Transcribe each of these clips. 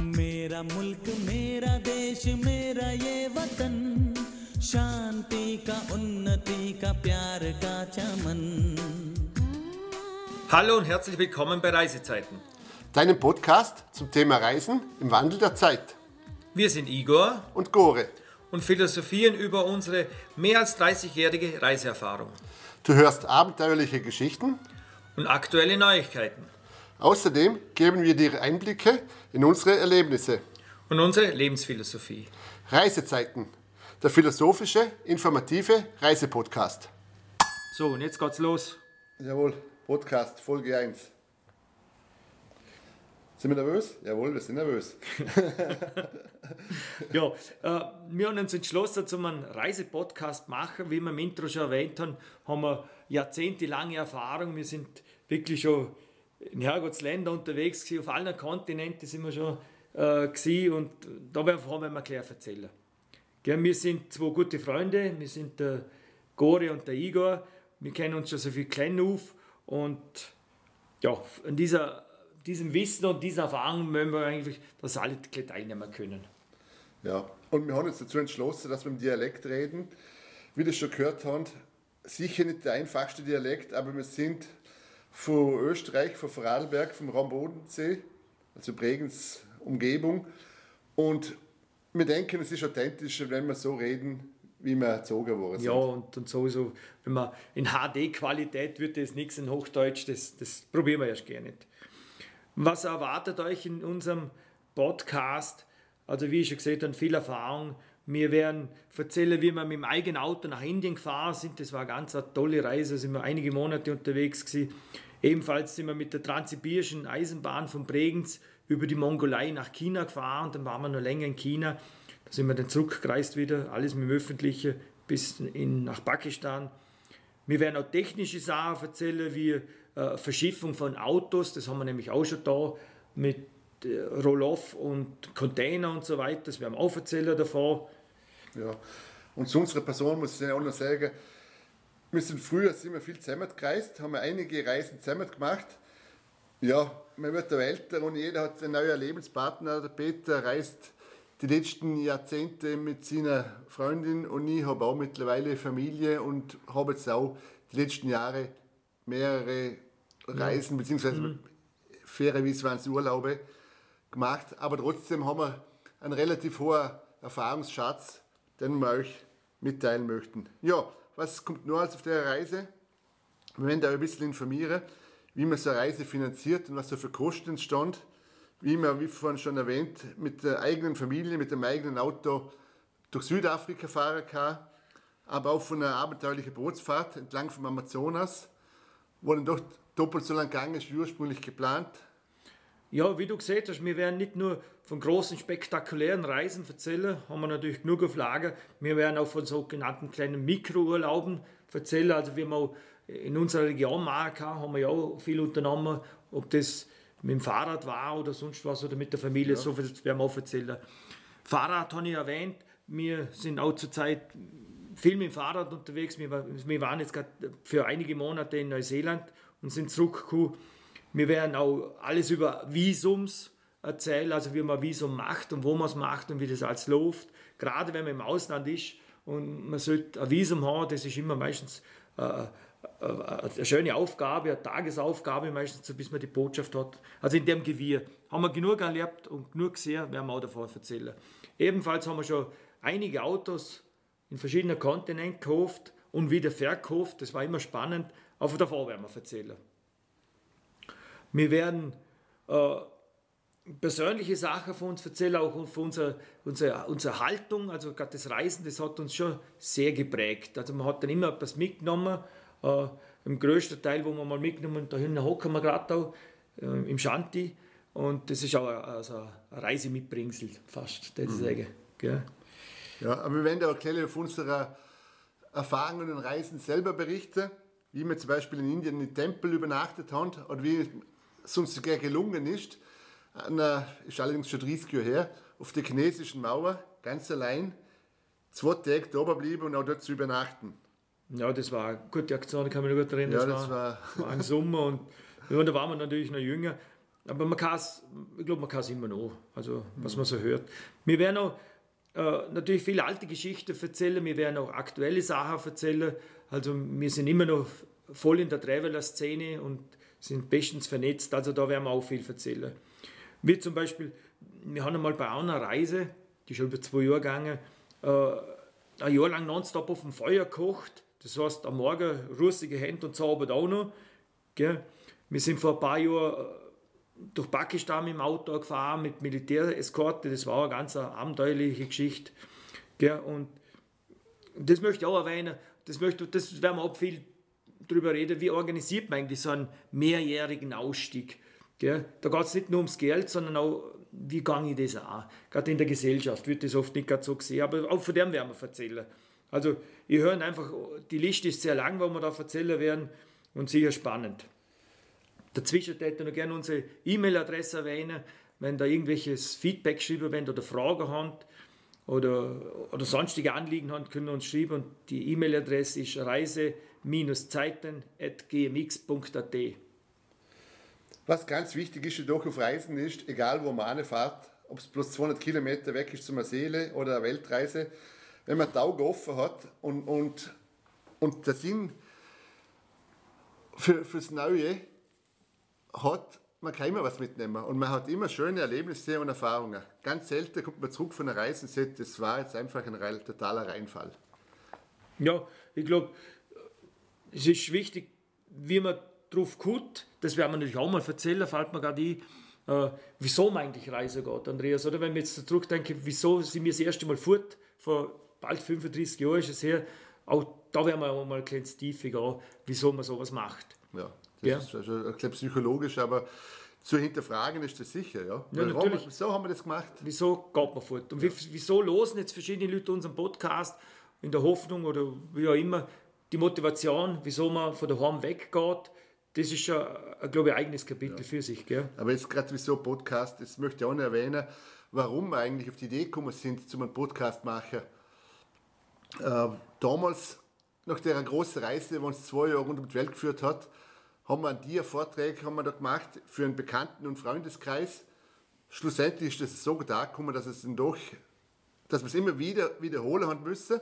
मेरा मुल्क मेरा देश मेरा ये वतन शांति का उन्नति का प्यार का चमन Hallo und herzlich willkommen bei Reisezeiten. Deinem Podcast zum Thema Reisen im Wandel der Zeit. Wir sind Igor Und Gore, und philosophieren über unsere mehr als 30-jährige Reiseerfahrung du hörst abenteuerliche Geschichten. und aktuelle Neuigkeiten Außerdem geben wir dir Einblicke in unsere Erlebnisse. und unsere Lebensphilosophie. Reisezeiten, der philosophische, informative Reisepodcast. So, und jetzt geht's los. Jawohl, Podcast, Folge 1. Sind wir nervös? Jawohl, wir sind nervös. Ja, äh, wir haben uns entschlossen, zum einen Reisepodcast machen. Wie wir im Intro schon erwähnt haben, haben wir jahrzehntelange Erfahrung. Wir sind wirklich schon in Herrgottsländern unterwegs gewesen. Auf allen Kontinenten sind wir schon äh, gewesen. und da wollen wir gleich erzählen. Gell, wir sind zwei gute Freunde. Wir sind der Gore und der Igor. Wir kennen uns schon so viel klein auf und ja, an dieser, diesem Wissen und dieser Erfahrung wollen wir eigentlich, dass alle teilnehmen können. Ja, und wir haben uns dazu entschlossen, dass wir im Dialekt reden. Wie du schon gehört haben, sicher nicht der einfachste Dialekt, aber wir sind von Österreich, von Vorarlberg, vom Rambodensee, also Bregenz Umgebung. Und wir denken, es ist authentischer, wenn wir so reden, wie wir erzogen worden sind. Ja, und, und sowieso, wenn man in HD-Qualität wird das nichts in Hochdeutsch, das, das probieren wir erst gar nicht. Was erwartet euch in unserem Podcast? Also wie ich schon gesagt habe, viel Erfahrung. Wir werden erzählen, wie wir mit dem eigenen Auto nach Indien gefahren sind. Das war eine ganz eine tolle Reise, da sind wir einige Monate unterwegs gewesen. Ebenfalls sind wir mit der transsibirischen Eisenbahn von Bregenz über die Mongolei nach China gefahren. Dann waren wir noch länger in China. Da sind wir dann zurückgereist wieder, alles mit dem Öffentlichen bis in, nach Pakistan. Wir werden auch technische Sachen erzählen, wie äh, Verschiffung von Autos, das haben wir nämlich auch schon da mit äh, Roll-Off und Container und so weiter, das werden wir auch erzählen davon. Ja. Und zu unserer Person muss ich auch noch sagen, wir sind früher sind wir viel zusammen gereist, haben wir einige Reisen zusammen gemacht. Ja, man wird älter und jeder hat einen neuen Lebenspartner. Der Peter reist die letzten Jahrzehnte mit seiner Freundin und ich habe auch mittlerweile Familie und habe jetzt auch die letzten Jahre mehrere Reisen beziehungsweise fairerweise waren es Urlaube gemacht, aber trotzdem haben wir einen relativ hohen Erfahrungsschatz, den wir euch mitteilen möchten. Ja, was kommt nur als auf der Reise? Wir werden da ein bisschen informieren, wie man so eine Reise finanziert und was da für Kosten entstand. Wie man, wie vorhin schon erwähnt, mit der eigenen Familie, mit dem eigenen Auto durch Südafrika fahren kann, aber auch von einer abenteuerlichen Bootsfahrt entlang vom Amazonas, wo dann doch doppelt so lang gegangen ist wie ursprünglich geplant. Ja, wie du gesehen hast, wir werden nicht nur von großen, spektakulären Reisen erzählen, haben wir natürlich genug auf Lager. Wir werden auch von sogenannten kleinen Mikrourlauben erzählen. Also wie wir in unserer Region Marca haben wir ja auch viel unternommen, ob das mit dem Fahrrad war oder sonst was oder mit der Familie, so viel werden wir auch erzählen. Fahrrad habe ich erwähnt, wir sind auch zurzeit viel mit dem Fahrrad unterwegs. Wir waren jetzt gerade für einige Monate in Neuseeland und sind zurückgekommen. Wir werden auch alles über Visums erzählen, also wie man Visum macht und wo man es macht und wie das alles läuft. Gerade wenn man im Ausland ist und man sollte ein Visum haben, das ist immer meistens äh, äh, eine schöne Aufgabe, eine Tagesaufgabe meistens, bis man die Botschaft hat. Also in dem Gewirr haben wir genug erlebt und genug gesehen, werden wir auch davon erzählen. Ebenfalls haben wir schon einige Autos in verschiedenen Kontinenten gekauft und wieder verkauft. Das war immer spannend. Aber davon werden wir erzählen. Wir werden äh, persönliche Sachen von uns erzählen, auch von unserer, unserer, unserer Haltung. Also gerade das Reisen, das hat uns schon sehr geprägt. Also man hat dann immer etwas mitgenommen. Äh, Im größten Teil, wo wir mal mitgenommen da hinten hocken wir gerade auch, äh, im Shanti. Und das ist auch eine, also eine Reise mitbringsel, fast, würde ich sagen. Gell? Ja, aber wir werden auch gleich auf unserer Erfahrungen und Reisen selber berichten, wie wir zum Beispiel in Indien in Tempel übernachtet haben oder wie uns sogar gelungen ist, einer, ist allerdings schon 30 Jahre her, auf der chinesischen Mauer, ganz allein, zwei Tage da oben bleiben und auch dort zu übernachten. Ja, das war eine gute Aktion, ich kann mich noch gut erinnern. Ja, das war, war ein Sommer und ja, da waren wir natürlich noch jünger. aber man kann es, ich glaube, man kann es immer noch, also was man so hört. Wir werden auch äh, natürlich viele alte Geschichten erzählen, wir werden auch aktuelle Sachen erzählen. Also wir sind immer noch voll in der Traveler-Szene und sind bestens vernetzt, also da werden wir auch viel erzählen. Wie zum Beispiel, wir haben einmal bei einer Reise, die ist schon über zwei Jahre gegangen, äh, ein Jahr lang nonstop auf dem Feuer gekocht. Das heißt, am Morgen russige Hände und zaubert auch noch. Gell? Wir sind vor ein paar Jahren äh, durch Pakistan dem Auto gefahren, mit Militäreskorte. Das war eine ganz abenteuerliche Geschichte. Gell? Und das möchte ich auch erwähnen. Das, möchte, das werden wir auch viel darüber reden, wie organisiert man eigentlich so einen mehrjährigen Ausstieg. Gell? Da geht es nicht nur ums Geld, sondern auch, wie gehe ich das an. Gerade in der Gesellschaft wird das oft nicht so gesehen, aber auch von dem werden wir erzählen. Also, ich höre einfach, die Liste ist sehr lang, wo wir da erzählen werden und sicher spannend. Dazwischen hätte ich noch gerne unsere E-Mail-Adresse erwähnen, wenn da irgendwelches Feedback geschrieben wird oder Fragen habt oder, oder sonstige Anliegen haben, können uns schreiben. Und die E-Mail-Adresse ist reise-zeiten.gmx.at. Was ganz wichtig ist jedoch auf Reisen ist, egal wo man anfährt, ob es bloß 200 Kilometer weg ist zum Seele oder eine Weltreise, wenn man die Augen offen hat und, und, und der Sinn für, fürs Neue hat, man kann immer was mitnehmen und man hat immer schöne Erlebnisse und Erfahrungen. Ganz selten kommt man zurück von einer Reise und sagt, das war jetzt einfach ein totaler Reinfall. Ja, ich glaube, es ist wichtig, wie man drauf guckt, das werden wir natürlich auch mal erzählen, fällt mir gerade ein, äh, wieso man eigentlich reisen geht, Andreas. Oder wenn wir jetzt zurückdenken, wieso sind wir das erste Mal fort, vor bald 35 Jahren ist es her, auch da werden wir auch mal ein kleines Tiefe gehen, wieso man sowas macht. Ja. Das ja. ist also, ich glaube, psychologisch, aber zu hinterfragen ist das sicher. Ja, ja natürlich. wieso haben wir das gemacht? Wieso geht man fort? Und ja. wieso losen jetzt verschiedene Leute unseren Podcast in der Hoffnung oder wie auch immer, die Motivation, wieso man von daheim weggeht, das ist schon, glaube ich, ein eigenes Kapitel ja. für sich. Gell? Aber jetzt gerade wieso Podcast, das möchte ich auch noch erwähnen, warum wir eigentlich auf die Idee gekommen sind, zum einen Podcast machen. Äh, damals, nach der großen Reise, die uns zwei Jahre rund um die Welt geführt hat, haben wir an dir Vorträge haben wir da gemacht für einen Bekannten- und Freundeskreis. Schlussendlich ist es so da gekommen, dass es doch, dass wir es immer wieder wiederholen haben müssen.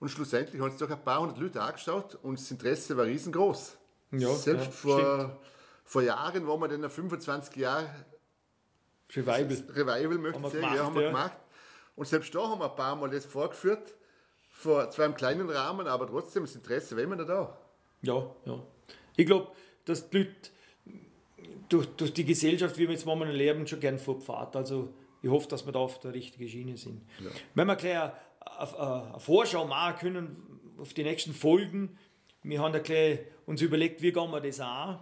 Und schlussendlich haben es doch ein paar hundert Leute angeschaut und das Interesse war riesengroß. Ja, Selbst ja, vor, vor Jahren, wo wir dann 25 Jahre Revival, Revival möchte ich sagen, gemacht, ja, haben wir ja. gemacht. Und selbst da haben wir ein paar Mal das vorgeführt, vor zwar im kleinen Rahmen, aber trotzdem das Interesse war immer noch da. Ja, ja. Ich glaube, dass die Leute durch, durch die Gesellschaft, wie wir jetzt momentan leben, schon gern fortfahren. Also ich hoffe, dass wir da auf der richtigen Schiene sind. Ja. Wenn wir gleich eine, eine Vorschau machen können auf die nächsten Folgen, wir haben gleich uns überlegt, wie gehen wir das an.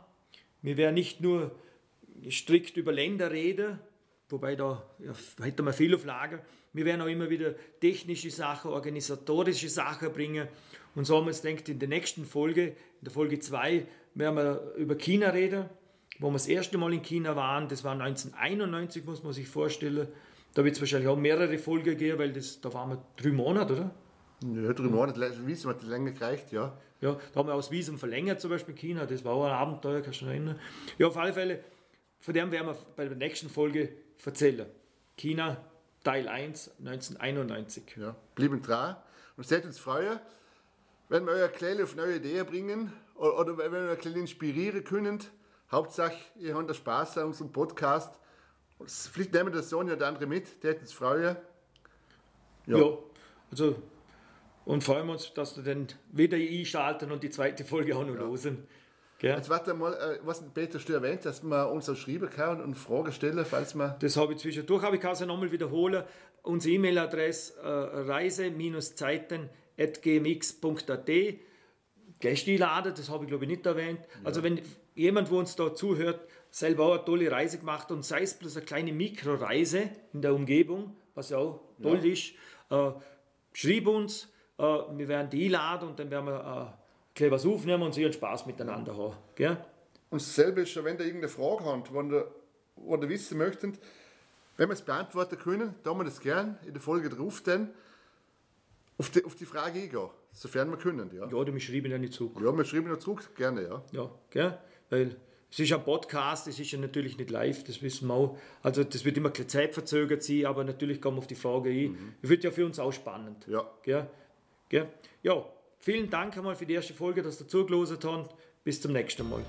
Wir werden nicht nur strikt über Länder reden, wobei da ja, hätten wir viel auf Lager. Wir werden auch immer wieder technische Sachen, organisatorische Sachen bringen. Und so haben wir uns gedacht, in der nächsten Folge, in der Folge 2, werden wir über China reden, wo wir das erste Mal in China waren. Das war 1991, muss man sich vorstellen. Da wird es wahrscheinlich auch mehrere Folgen geben, weil das, da waren wir drei Monate, oder? Ja, drei Monate, Visum hat länger gereicht, ja. Ja, da haben wir aus Visum verlängert, zum Beispiel China, das war auch ein Abenteuer, kannst du dich erinnern. Ja, auf alle Fälle, von dem werden wir bei der nächsten Folge erzählen. China, Teil 1, 1991. Ja, blieben dran und seht uns freuen, wenn wir euer Kleine auf neue Ideen bringen oder, oder wenn wir ein bisschen inspirieren können. Hauptsache, ihr habt Spaß an unserem Podcast. Vielleicht nehmen wir das Sonja und andere mit, die hätten es freuen. Ja. ja, also und freuen wir uns, dass wir dann wieder einschalten und die zweite Folge auch noch ja. losen. Gell? Jetzt warte mal, äh, was Peter du erwähnt, dass man uns auch schreiben kann und Fragen stellen, falls man. Das habe ich zwischendurch, aber ich kann es ja nochmal wiederholen. Unsere E-Mail-Adresse äh, reise-zeiten.gmx.at Gäste einladen, das habe ich glaube ich nicht erwähnt. Ja. Also wenn jemand, wo uns da zuhört, selber auch eine tolle Reise gemacht und sei es bloß eine kleine Mikroreise in der Umgebung, was ja auch toll ja. ist, äh, schrieb uns, äh, wir werden die einladen und dann werden wir äh, was aufnehmen und sicher Spaß miteinander haben. Gell? Und dasselbe ist, wenn ihr irgendeine Frage habt, wenn ihr, wenn ihr wissen möchtet, wenn wir es beantworten können, tun wir das gern in der Folge drauf, dann auf die, auf die Frage eingehen. Sofern wir können, ja. Ja, oder wir schreiben ja nicht zurück. Ja, wir schreiben ja zurück, gerne, ja. Ja, gell? Weil es ist ein Podcast, es ist ja natürlich nicht live, das wissen wir auch. Also das wird immer zeitverzögert sein, aber natürlich kommen wir auf die Frage ein. Mhm. Wird ja für uns auch spannend. Ja. Gell? Gell? Ja, vielen Dank einmal für die erste Folge, dass ihr zugelassen habt. Bis zum nächsten Mal.